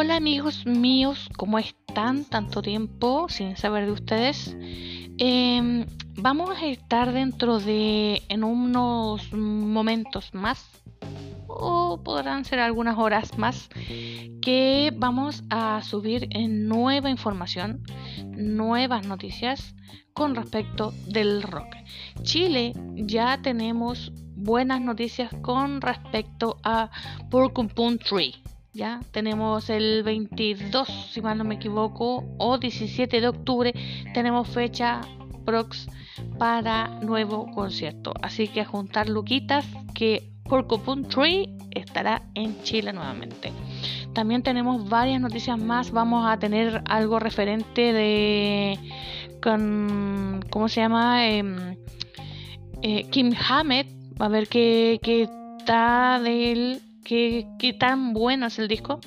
amigos míos, ¿cómo están? Tanto tiempo sin saber de ustedes. Em, vamos a estar dentro de, en unos momentos más, o podrán ser algunas horas más, que vamos a subir nueva información, nuevas noticias con respecto del rock. Chile ya tenemos buenas noticias con respecto a Porcupine Tree. Ya tenemos el 22, si mal no me equivoco, o 17 de octubre, tenemos fecha prox para nuevo concierto. Así que a juntar luquitas que Porcupine Tree estará en Chile nuevamente. También tenemos varias noticias más. Vamos a tener algo referente de con ¿cómo se llama? Em, eh, Kim Hammett. A ver qué, qué está de qué, tan bueno es el disco.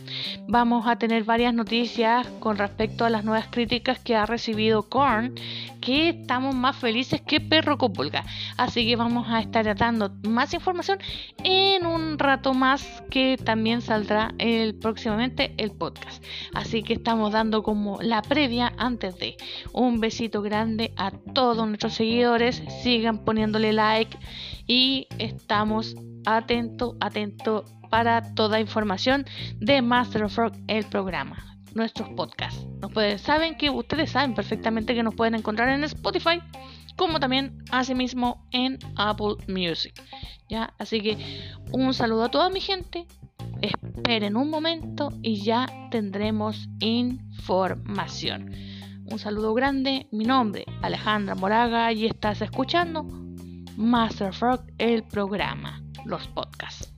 Vamos a tener varias noticias con respecto a las nuevas críticas que ha recibido Korn, que estamos más felices que perro con pulga. Así que vamos a estar dando más información en un rato más que también saldrá el, próximamente el podcast. Así que estamos dando como la previa antes de un besito grande a todos nuestros seguidores. Sigan poniéndole like y estamos atento, atento para toda información de Master of Rock, el programa, nuestros podcasts. Nos pueden, saben que ustedes saben perfectamente que nos pueden encontrar en Spotify, como también asimismo en Apple Music. ¿ya? Así que un saludo a toda mi gente. Esperen un momento y ya tendremos información. Un saludo grande, mi nombre Alejandra Moraga y estás escuchando Master of Rock, el programa, los podcasts.